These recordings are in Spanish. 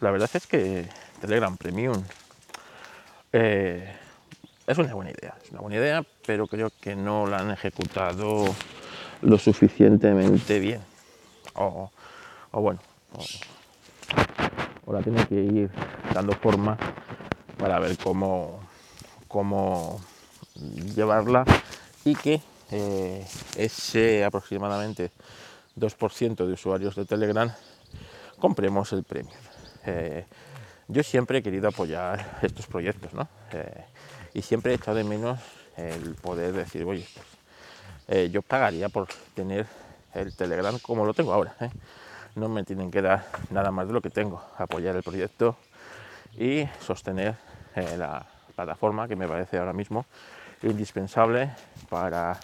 la verdad es que Telegram Premium eh, es una buena idea, es una buena idea, pero creo que no la han ejecutado lo suficientemente bien. O, bueno, o, tienen que ir dando forma para ver cómo, cómo llevarla y que eh, ese aproximadamente 2% de usuarios de Telegram compremos el premio. Eh, yo siempre he querido apoyar estos proyectos, ¿no? Eh, y siempre he echado de menos el poder decir, oye, pues, yo pagaría por tener el Telegram como lo tengo ahora. No me tienen que dar nada más de lo que tengo, apoyar el proyecto y sostener la plataforma que me parece ahora mismo indispensable para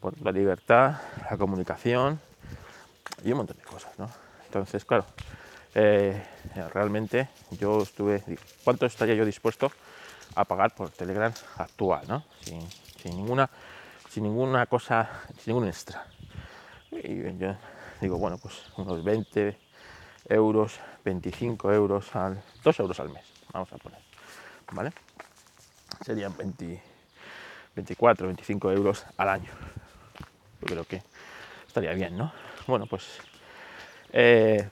pues, la libertad, la comunicación y un montón de cosas. ¿no? Entonces, claro, eh, realmente yo estuve, ¿cuánto estaría yo dispuesto a pagar por Telegram actual, ¿no? sin, ninguna, sin ninguna cosa, sin ningún extra? Y yo digo, bueno, pues unos 20 euros, 25 euros al, 2 euros al mes, vamos a poner, ¿vale? Serían 20, 24, 25 euros al año. Yo creo que estaría bien, ¿no? Bueno, pues eh,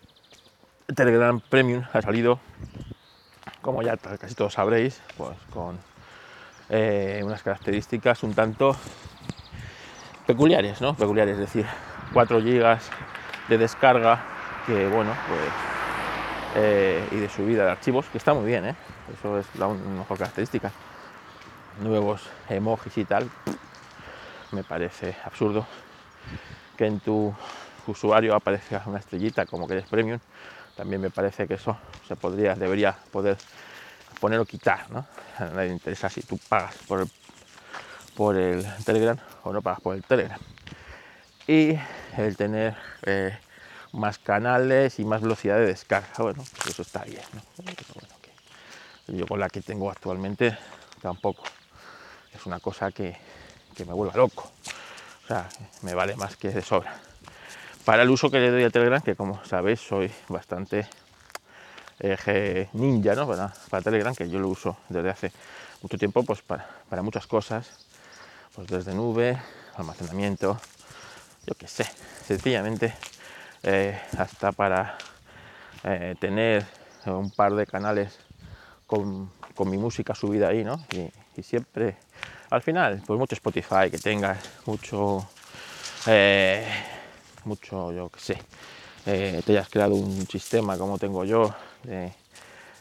Telegram Premium ha salido, como ya casi todos sabréis, pues con eh, unas características un tanto peculiares, ¿no? Peculiares, es decir, 4 GB de descarga, que bueno, pues eh, y de subida de archivos, que está muy bien, ¿eh? Eso es la mejor característica nuevos emojis y tal, me parece absurdo que en tu usuario aparezca una estrellita como que eres premium. También me parece que eso se podría, debería poder poner o quitar, ¿no? A nadie le interesa si tú pagas por el, por el Telegram o no pagas por el Telegram. Y el tener eh, más canales y más velocidad de descarga, bueno, pues eso está bien, yo con la que tengo actualmente tampoco es una cosa que, me vuelva loco. O sea, me vale más que de sobra. Para el uso que le doy a Telegram, que como sabéis soy bastante ninja ¿no? para, Telegram, que yo lo uso desde hace mucho tiempo pues para, muchas cosas, pues desde nube, almacenamiento, yo qué sé, sencillamente eh, hasta para eh, tener un par de canales con, mi música subida ahí, ¿no? y siempre al final, pues mucho Spotify que tengas, mucho, eh, mucho, yo qué sé, eh, te hayas creado un sistema como tengo yo de,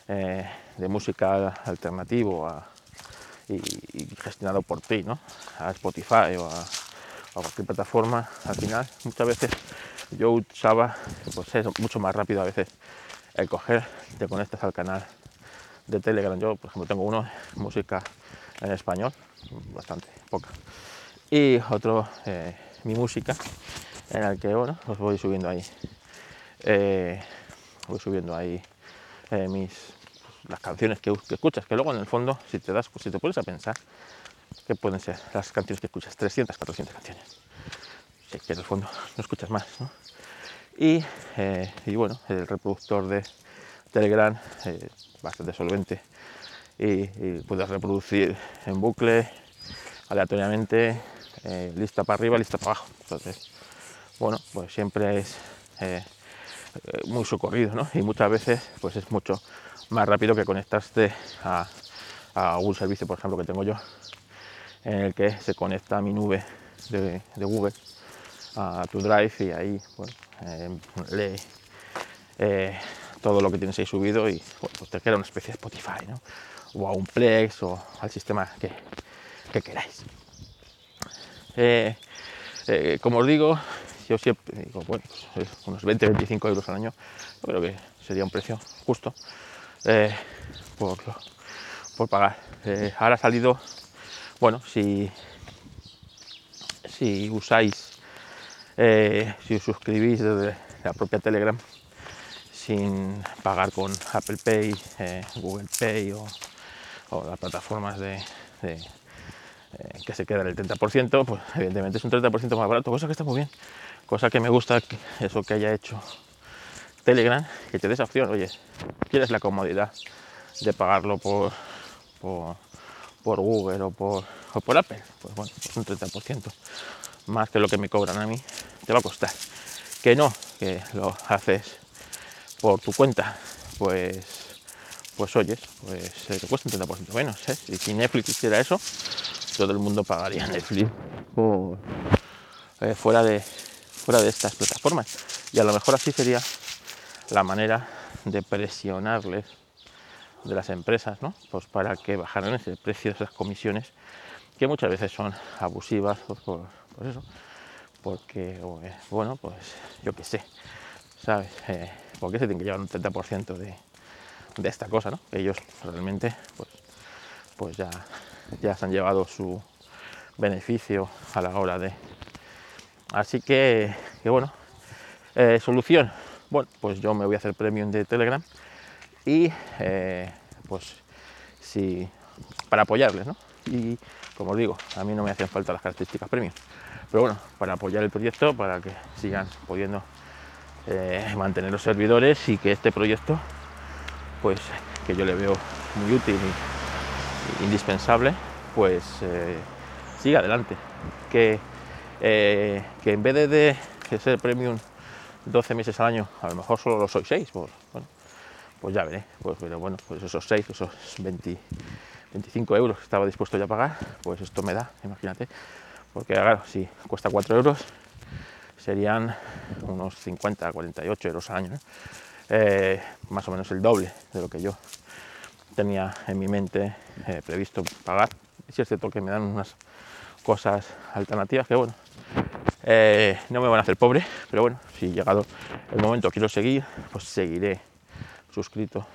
eh, música alternativo y, gestionado por ti, ¿no? A Spotify o a, cualquier plataforma, al final muchas veces yo usaba, pues es mucho más rápido a veces el coger, te conectas al canal de Telegram. Yo, por ejemplo, tengo uno, música en español, bastante poca. Y otro, eh, mi música, en el que, bueno, os voy subiendo ahí. Eh, voy subiendo ahí eh, mis las canciones que, escuchas, que luego en el fondo, si te das, si te pones a pensar, que pueden ser las canciones que escuchas, 300, 400 canciones. Si que en el fondo no escuchas más, Y, y bueno, el reproductor de Telegram, bastante solvente, y, puedes reproducir en bucle aleatoriamente eh, lista para arriba, lista para abajo. Entonces, bueno, pues siempre es eh, eh, muy socorrido, ¿no? Y muchas veces pues es mucho más rápido que conectarse a, a un servicio, por ejemplo, que tengo yo, en el que se conecta mi nube de, Google, a tu Drive y ahí bueno, lee todo lo que tienes ahí subido y pues te queda una especie de Spotify, ¿no? o a un Plex o al sistema que, queráis. Eh, eh, como os digo, yo siempre digo, bueno, pues unos 20-25 euros al año, yo creo que sería un precio justo eh, por, pagar. ahora ha salido, bueno, si, si usáis, si os suscribís desde la propia Telegram, sin pagar con Apple Pay, Google Pay o las plataformas de, eh, que se quedan el 30%, pues evidentemente es un 30% más barato, cosa que está muy bien, cosa que me gusta eso que haya hecho Telegram que te dé esa opción. Oye, ¿quieres la comodidad de pagarlo por, por, Google o por, o por Apple? Pues bueno, pues un 30% más que lo que me cobran a mí te va a costar. Que no, que lo haces por tu cuenta, pues pues oyes, pues te cuesta un 30% menos. ¿eh? Y si Netflix hiciera eso, todo el mundo pagaría Netflix eh, fuera, de, de estas plataformas. Y a lo mejor así sería la manera de presionarles de las empresas, ¿no? Pues para que bajaran ese precio de esas comisiones, que muchas veces son abusivas, pues por, eso. Porque, bueno, pues yo qué sé, ¿sabes? Eh, ¿Por qué se tiene que llevar un 30% de, de esta cosa, ¿no? Ellos realmente, pues, pues ya, ya se han llevado su beneficio a la hora de. Así que, que bueno, eh, solución. Bueno, pues yo me voy a hacer premium de Telegram y eh, pues si para apoyarles, ¿no? Y como os digo, a mí no me hacen falta las características premium, pero bueno, para apoyar el proyecto, para que sigan pudiendo eh, mantener los servidores y que este proyecto pues que yo le veo muy útil y, indispensable, pues siga adelante. Que, eh, que en vez de, ser premium 12 meses al año, a lo mejor solo lo soy 6, pues, bueno, pues ya veré. Pues, pero bueno, pues esos 6, esos 20, 25 euros que estaba dispuesto ya a pagar, pues esto me da, imagínate. Porque claro, si cuesta 4 euros, serían unos 50, 48 euros al año. Eh, más o menos el doble de lo que yo tenía en mi mente eh, previsto pagar. Si es cierto que me dan unas cosas alternativas que, bueno, eh, no me van a hacer pobre, pero bueno, si llegado el momento quiero seguir, pues seguiré suscrito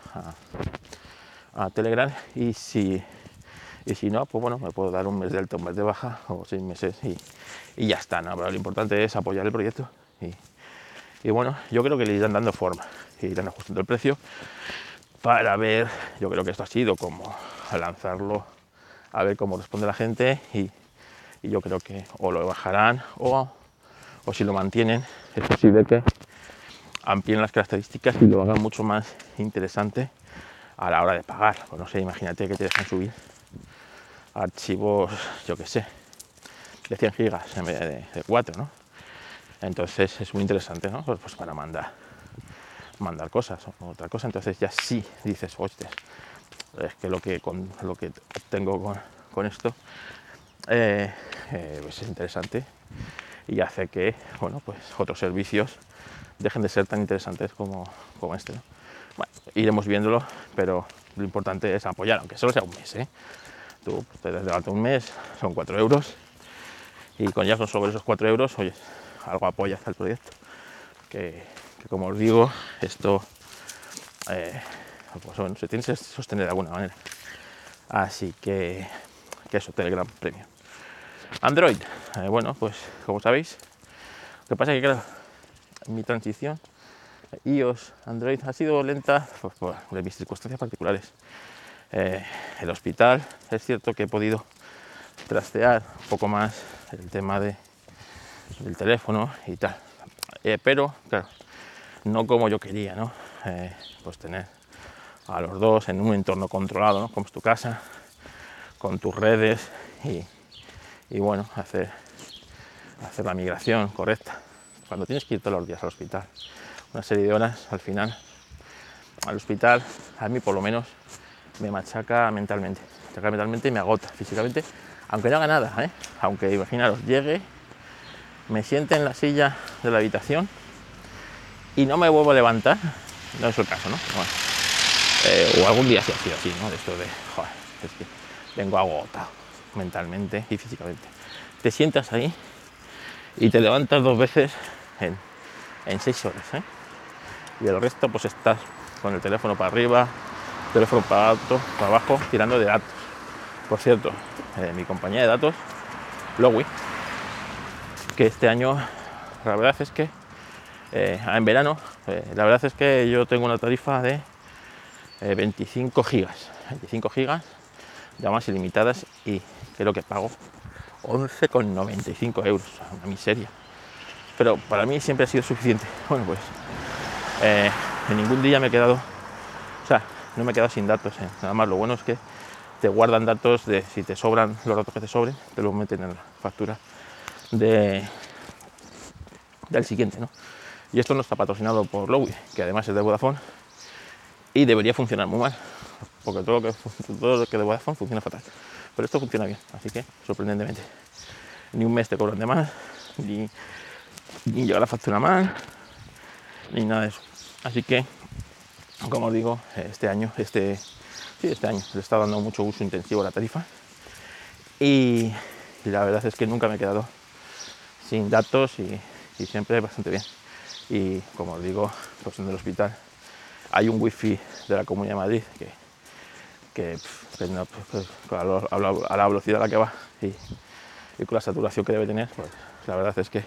a, Telegram y si, y si no, pues bueno, me puedo dar un mes de alta, un mes de baja o seis meses y, y ya está, ¿no? Pero lo importante es apoyar el proyecto y, y bueno, yo creo que le irán dando forma, irán ajustando el precio para ver, yo creo que esto ha sido como lanzarlo, a ver cómo responde la gente y, yo creo que o lo bajarán o, o si lo mantienen, es posible que amplíen las características y lo hagan mucho más interesante a la hora de pagar. Pues no sé, imagínate que te dejan subir archivos, yo que sé, de 100 gigas en vez de, de 4, ¿no? Entonces es muy interesante, ¿no? Pues, pues, para mandar, mandar cosas o otra cosa. Entonces ya sí dices, hostia, es que lo que, con, lo que tengo con, esto eh, eh, pues es interesante y hace que, bueno, pues otros servicios dejen de ser tan interesantes como, como este. Bueno, iremos viéndolo, pero lo importante es apoyar, aunque solo sea un mes. ¿eh? Tú te das un mes, son 4 euros, y con ya son sobre esos 4 euros, oye, algo apoya hasta el proyecto. Que, como os digo, esto eh, pues se tiene que sostener de alguna manera. Así que, que eso, Telegram Premium. Android, eh, bueno, pues como sabéis, lo que pasa es que claro, mi transición iOS, Android ha sido lenta pues, por mis circunstancias particulares. Eh, el hospital, es cierto que he podido trastear un poco más el tema de del teléfono y tal. Eh, pero, claro, no como yo quería, ¿no? Pues tener a los dos en un entorno controlado, ¿no? Como es tu casa, con tus redes y, bueno, hacer, hacer la migración correcta. Cuando tienes que ir todos los días al hospital, una serie de horas, al final, al hospital, a mí por lo menos, me machaca mentalmente. Machaca mentalmente y me agota físicamente, aunque no haga nada, ¿eh? Aunque imaginaros, llegue me siente en la silla de la habitación y no me vuelvo a levantar, no es el caso, ¿no? Eh, o algún día sí ha sido así, ¿no? De esto de, joder, es que vengo agotado mentalmente y físicamente. Te sientas ahí y te levantas dos veces en, en seis horas, ¿eh? Y el resto, pues estás con el teléfono para arriba, teléfono para alto, para abajo, tirando de datos. Por cierto, eh, mi compañía de datos, Lowy, que este año la verdad es que eh, en verano la verdad es que yo tengo una tarifa de 25 eh, gigas 25 gigas llamadas ilimitadas y creo que pago 11,95 euros una miseria pero para mí siempre ha sido suficiente bueno pues Eh, en ningún día me he quedado, o sea, no me he quedado sin datos. eh. Nada más, lo bueno es que te guardan datos de si te sobran los datos que te sobren, te los meten en la factura de, del siguiente, ¿no? Y esto no está patrocinado por Lowy, que además es de Vodafone y debería funcionar muy mal, porque todo lo que, todo lo que de Vodafone funciona fatal. Pero esto funciona bien, así que sorprendentemente. Ni un mes te cobran de más, ni, ni llega la factura mal, ni nada de eso. Así que, como os digo, este año, este, sí, este año, le está dando mucho uso intensivo a la tarifa. Y, la verdad es que nunca me he quedado sin datos y, y siempre bastante bien. Y como os digo, pues en el hospital hay un wifi de la Comunidad de Madrid que, que, no, pues, pues, a, la- velocidad a la que va y, con la saturación que debe tener, pues la verdad es que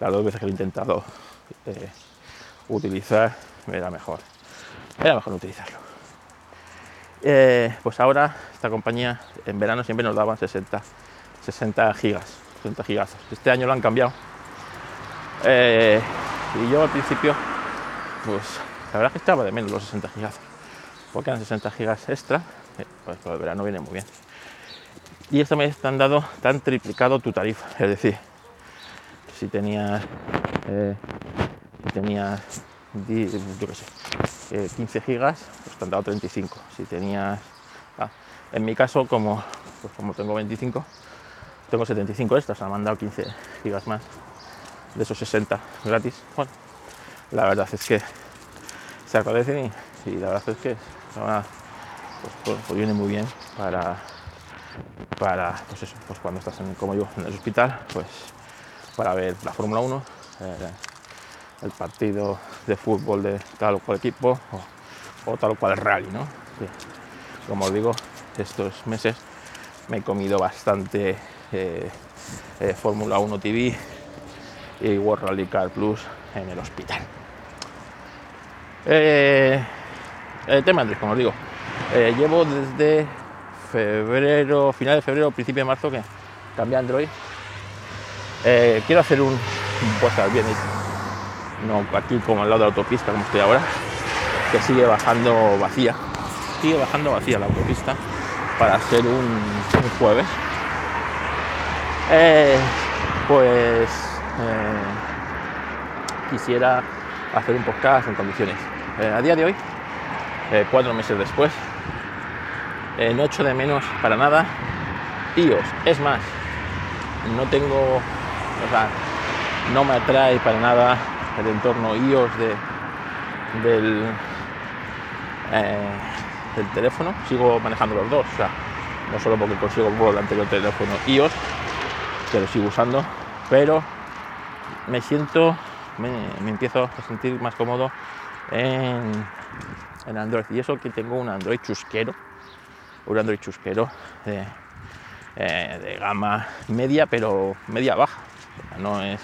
las dos veces que lo he intentado eh, utilizar era mejor, era mejor utilizarlo. Eh, pues ahora esta compañía en verano siempre nos daban 60, 60 gigas, 60 gigas. Este año lo han cambiado. Eh, y yo al principio, pues la verdad es que estaba de menos los 60 gigas, porque eran 60 gigas extra, eh, pues para el verano viene muy bien. Y vez te han dado, te han triplicado tu tarifa, es decir, si tenías, eh, si tenías, yo qué sé, eh, 15 gigas, pues te han dado 35. Si tenías, ah, en mi caso, como, pues como tengo 25, tengo 75 extras, me han dado 15 gigas más de esos 60 gratis. Bueno, la verdad es que se agradecen y, y la verdad es que ahora, pues, pues- pues viene muy bien para, para pues eso, pues cuando estás en, como yo en el hospital, pues para ver la Fórmula 1, eh, el partido de fútbol de tal o cual equipo o, tal o cual rally, ¿no? Como os digo, estos meses me he comido bastante eh, eh, Fórmula 1 TV y World Rally Car Plus en el hospital. El tema Andrés, como os digo, eh, llevo desde febrero, final de febrero, principio de marzo que cambié Android. Eh, quiero hacer un, podcast bien no aquí como al lado de la autopista como estoy ahora, que sigue bajando vacía, sigue bajando vacía la autopista para ser un, jueves. Eh, pues eh, quisiera hacer un podcast en condiciones. Eh, a día de hoy, eh, cuatro meses después, eh, no echo de menos para nada iOS. Es más, no tengo, o sea, no me atrae para nada el entorno iOS de, del, eh, teléfono. Sigo manejando los dos, o sea, no solo porque consigo por el anterior teléfono iOS, que lo sigo usando, pero me siento, me, me empiezo a sentir más cómodo en, en Android. Y eso que tengo un Android chusquero, un Android chusquero de, eh, de gama media, pero media baja. No es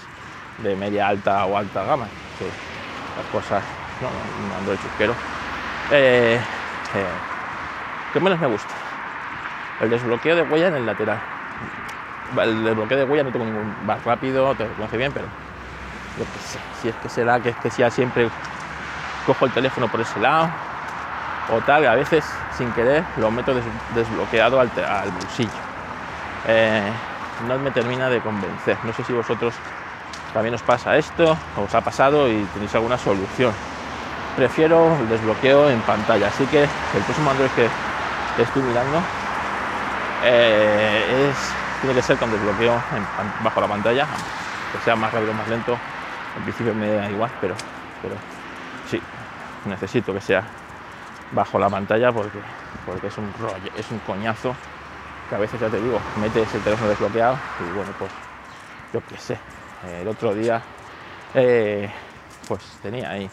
de media alta o alta gama, las cosas, no, un Android chusquero. Eh, eh, ¿Qué menos me gusta? El desbloqueo de huella en el lateral. El desbloqueo de huella no tengo ningún. Va rápido, te lo conoce bien, pero si es que será que es que sea siempre cojo el teléfono por ese lado o tal, a veces sin querer lo meto des- desbloqueado al, bolsillo. Eh, no me termina de convencer. No sé si vosotros también os pasa esto, os ha pasado y tenéis alguna solución. Prefiero el desbloqueo en pantalla, así que el próximo Android que estoy mirando eh, tiene que ser con desbloqueo bajo la pantalla, que sea más rápido o más lento. En principio me da igual, pero sí, necesito que sea bajo la pantalla porque, porque es un rollo, es un coñazo que a veces ya te digo, metes el teléfono desbloqueado y bueno, pues yo qué sé. el otro día eh, pues tenía ahí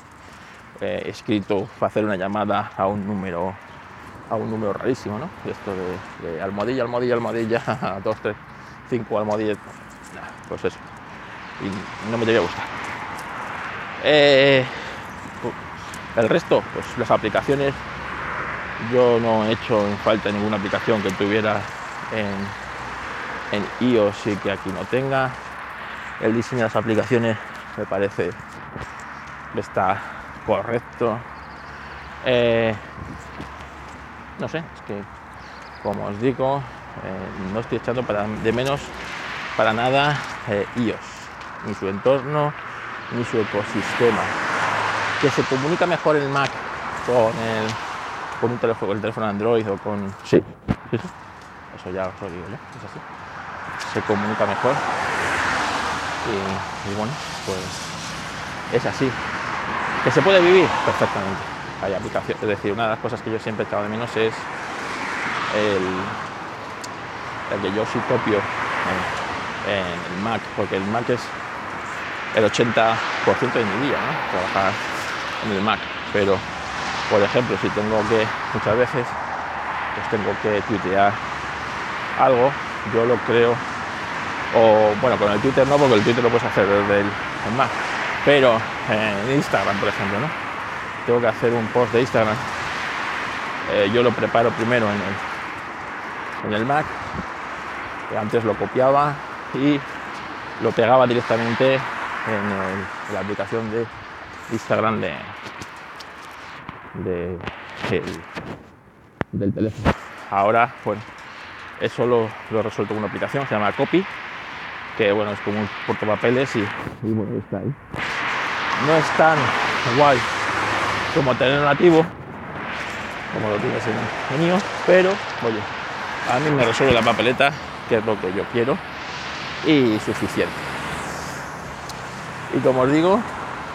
eh, escrito para hacer una llamada a un número a un número rarísimo, ¿no? Esto de, de almohadilla, almohadilla, almohadilla, 2, 3, 5 almohadillas, pues eso. Y no me debería gustar. Eh, el resto, pues las aplicaciones, yo no he hecho en falta ninguna aplicación que tuviera en, en iOS y que aquí no tenga. El diseño de las aplicaciones me parece está correcto. Eh, no sé, es que como os digo, eh, no estoy echando para, de menos para nada eh, iOS, ni su entorno, ni su ecosistema. Que se comunica mejor el Mac con el, con un teléfono, el teléfono Android o con. Sí, eso ya os lo digo yo, es así. Se comunica mejor. Y, y bueno, pues es así. ¿Que se puede vivir? Perfectamente. Hay aplicación, es decir, una de las cosas que yo siempre he echado de menos es el, el que yo sí copio en, en el Mac, porque el Mac es el 80% de mi día, ¿no? Trabajar en el Mac. Pero, por ejemplo, si tengo que, muchas veces, pues tengo que tuitear algo, yo lo creo, o bueno, con el Twitter no, porque el Twitter lo puedes hacer desde el, Mac, pero en Instagram, por ejemplo, ¿no? Tengo que hacer un post de Instagram. eh, yo lo preparo primero en el, en el Mac, antes lo copiaba y lo pegaba directamente en, en la aplicación de Instagram de, de- el- del teléfono. Ahora, bueno, eso lo, lo he resuelto con una aplicación, se llama Copy, que bueno, es como un portapapeles y, bueno, está ahí. No es tan guay como tener nativo, como lo tienes en, iOS, pero oye, a mí me resuelve la papeleta, que es lo que yo quiero, y suficiente. Y como os digo,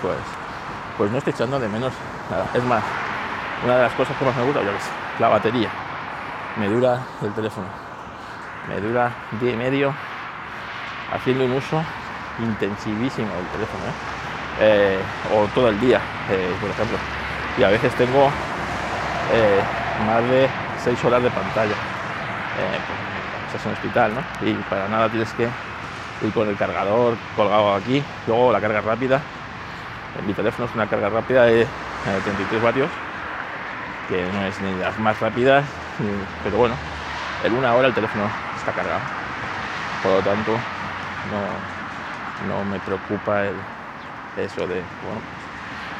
pues, pues no estoy echando de menos nada. Es más, una de las cosas que más me gusta, yo qué sé, la batería. Me dura el teléfono. Me dura día y medio haciendo un uso intensivísimo del teléfono. ¿eh? Eh, o todo el día, eh, por ejemplo. Y a veces tengo más de 6 horas de pantalla. Pues, estás en el hospital, ¿no? Y para nada tienes que ir con el cargador colgado aquí. Luego la carga rápida. En mi teléfono es una carga rápida de eh, 33 vatios, que no es ni las más rápidas, pero bueno, en una hora el teléfono está cargado. Por lo tanto, no, no me preocupa eso de, bueno,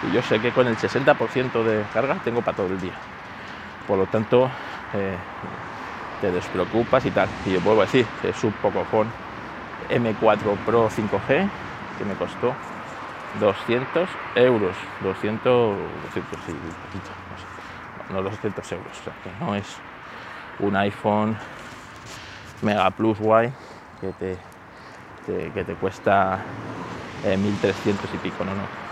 y yo sé que con el 60% de carga tengo para todo el día. Por lo tanto, eh, te despreocupas y tal. Y yo vuelvo a decir, es un Pocophone M4 Pro 5G que me costó 200 euros. 200, 200 y poquito, No 200 euros. Que no es un iPhone Mega Plus Guay que te, que te cuesta eh, 1300 y pico. No, no.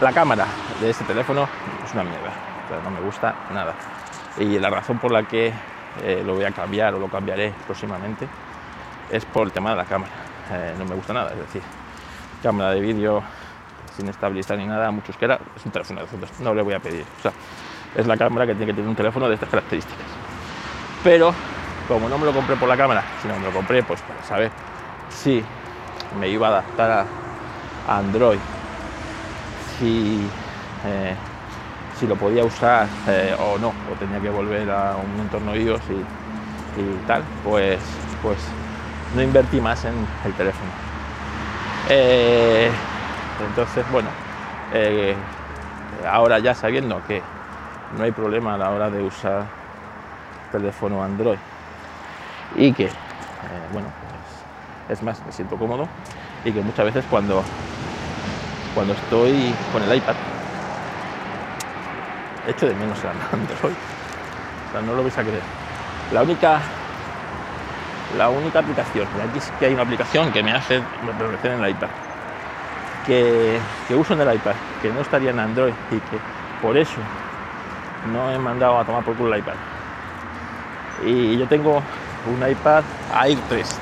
La cámara de este teléfono es una mierda. O no me gusta nada. Y la razón por la que eh, lo voy a cambiar o lo cambiaré próximamente es por el tema de la cámara. Eh, no me gusta nada, es decir, cámara de vídeo sin estabilizar ni nada, mucho era es un teléfono de fotos, no le voy a pedir. Es la cámara que tiene que tener un teléfono de estas características. Pero como no me lo compré por la cámara, sino me lo compré pues para saber si me iba a adaptar a, Android, si, eh, si lo podía usar eh, o no, o tenía que volver a un entorno iOS y, tal, pues, pues no invertí más en el teléfono. Eh, entonces, bueno, ahora ya sabiendo que no hay problema a la hora de usar teléfono Android y que, eh, bueno, pues, es más, me siento cómodo y que muchas veces cuando, cuando estoy con el iPad echo de menos el Android. O sea, no lo vais a creer. La única la única aplicación, y aquí sí que hay una aplicación que me hace permanecer en el iPad, que, que uso en el iPad, que no estaría en Android y que por eso no he mandado a tomar por culo el iPad. Y yo tengo un iPad Air 3.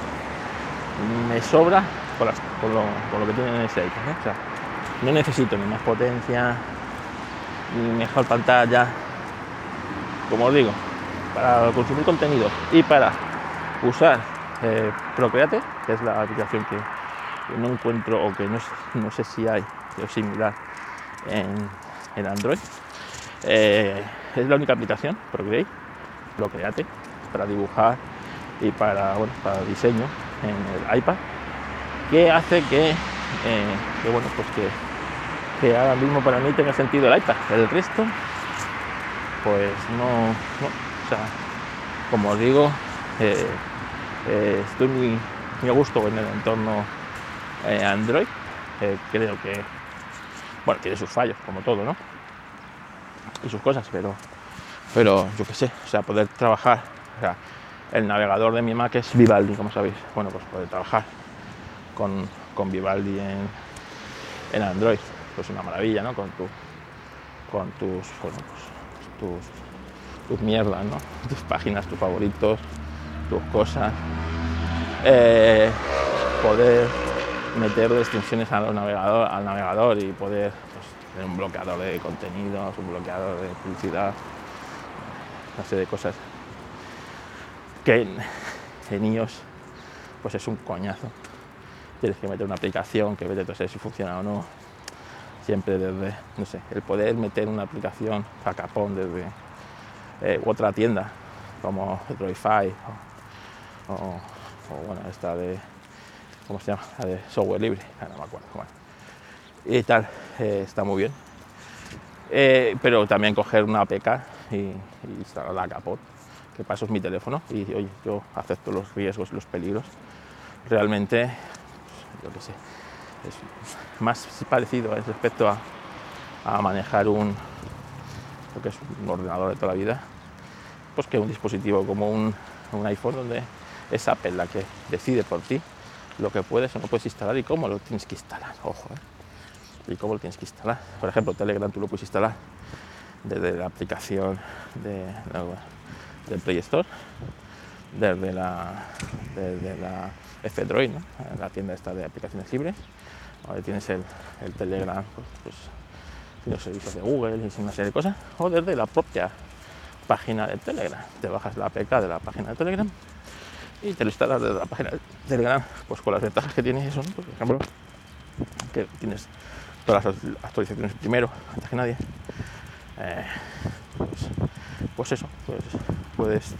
Me sobra las- con lo, que tiene en ese iPad. ¿no? Necesito ni más potencia, ni mejor pantalla. Como os digo, para consumir contenido y para usar eh, Procreate, que es la aplicación que, no encuentro o que no, sé- no sé si hay o similar en, en Android. Eh, es la única aplicación, Procreate, Procreate, para dibujar y para, bueno, para diseño en el iPad, que hace que, eh, que, bueno, pues que que ahora mismo para mí tenga sentido el iPad. El resto, pues no. O sea, como os digo, eh, estoy muy, muy, a gusto en el entorno Android. creo que, bueno, tiene sus fallos, como todo, ¿no? Y sus cosas, pero, pero yo qué sé, o sea, poder trabajar. O sea, el navegador de mi Mac es Vivaldi, como sabéis. Bueno, pues poder trabajar con, con Vivaldi en, en Android, pues una maravilla, ¿no? Con, tu, con tus, bueno, pues, tus, tus mierdas, ¿no? Tus páginas, tus favoritos, tus cosas. Eh, poder meter extensiones al navegador, al navegador y poder un bloqueador de contenidos, un bloqueador de publicidad, una serie de cosas que en, en pues es un coñazo tienes que meter una aplicación que vete a saber si funciona o no. Siempre desde, no sé, el poder meter una aplicación a capón desde eh, otra tienda como Droidify o, o, bueno, esta de, ¿cómo se llama? La de software libre, no me acuerdo. Y tal, eh, está muy bien. Eh, pero también coger una APK y, y instalarla a capón, que para eso es mi teléfono y oye, yo acepto los riesgos y los peligros. Realmente yo qué sé, es más parecido respecto a, a, manejar un, lo que es un ordenador de toda la vida, pues que un dispositivo como un, un iPhone donde es Apple la que decide por ti lo que puedes o no puedes instalar y cómo lo tienes que instalar, ojo, ¿eh? Y cómo lo tienes que instalar. Por ejemplo, Telegram tú lo puedes instalar desde la aplicación de, del Play Store, desde la, desde la F-Droid, ¿no? la tienda esta de aplicaciones libres. Tienes el, el Telegram, pues, pues los servicios de Google y una serie de cosas, o desde la propia página de Telegram. Te bajas la APK de la página de Telegram y te lo instalas desde la página de Telegram, pues con las ventajas que tiene eso, pues, por ejemplo, que tienes todas las actualizaciones primero, antes que nadie. Eh, pues, pues, eso, pues puedes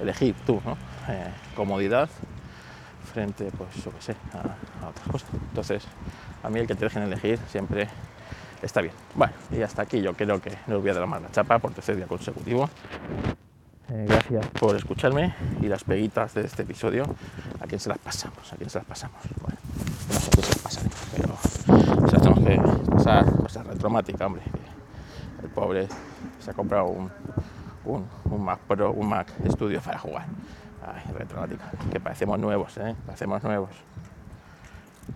elegir tú, ¿no? Eh, comodidad frente, pues yo qué sé, a, otras cosas. Entonces, a mí el que te dejen elegir siempre está bien. Bueno, y hasta aquí yo creo que no os voy a dar más la chapa por tercer día consecutivo. Eh, gracias por escucharme y las peguitas de este episodio, ¿a quién se las pasamos? ¿A quién se las pasamos? Bueno, no sé a quién se las pasaré, pero se las tenemos pasar, pasar retromática, hombre. El pobre se ha comprado un, un, un Mac Pro, un Mac Studio para jugar. Ay, retrónica, que parecemos nuevos, ¿eh? Parecemos nuevos.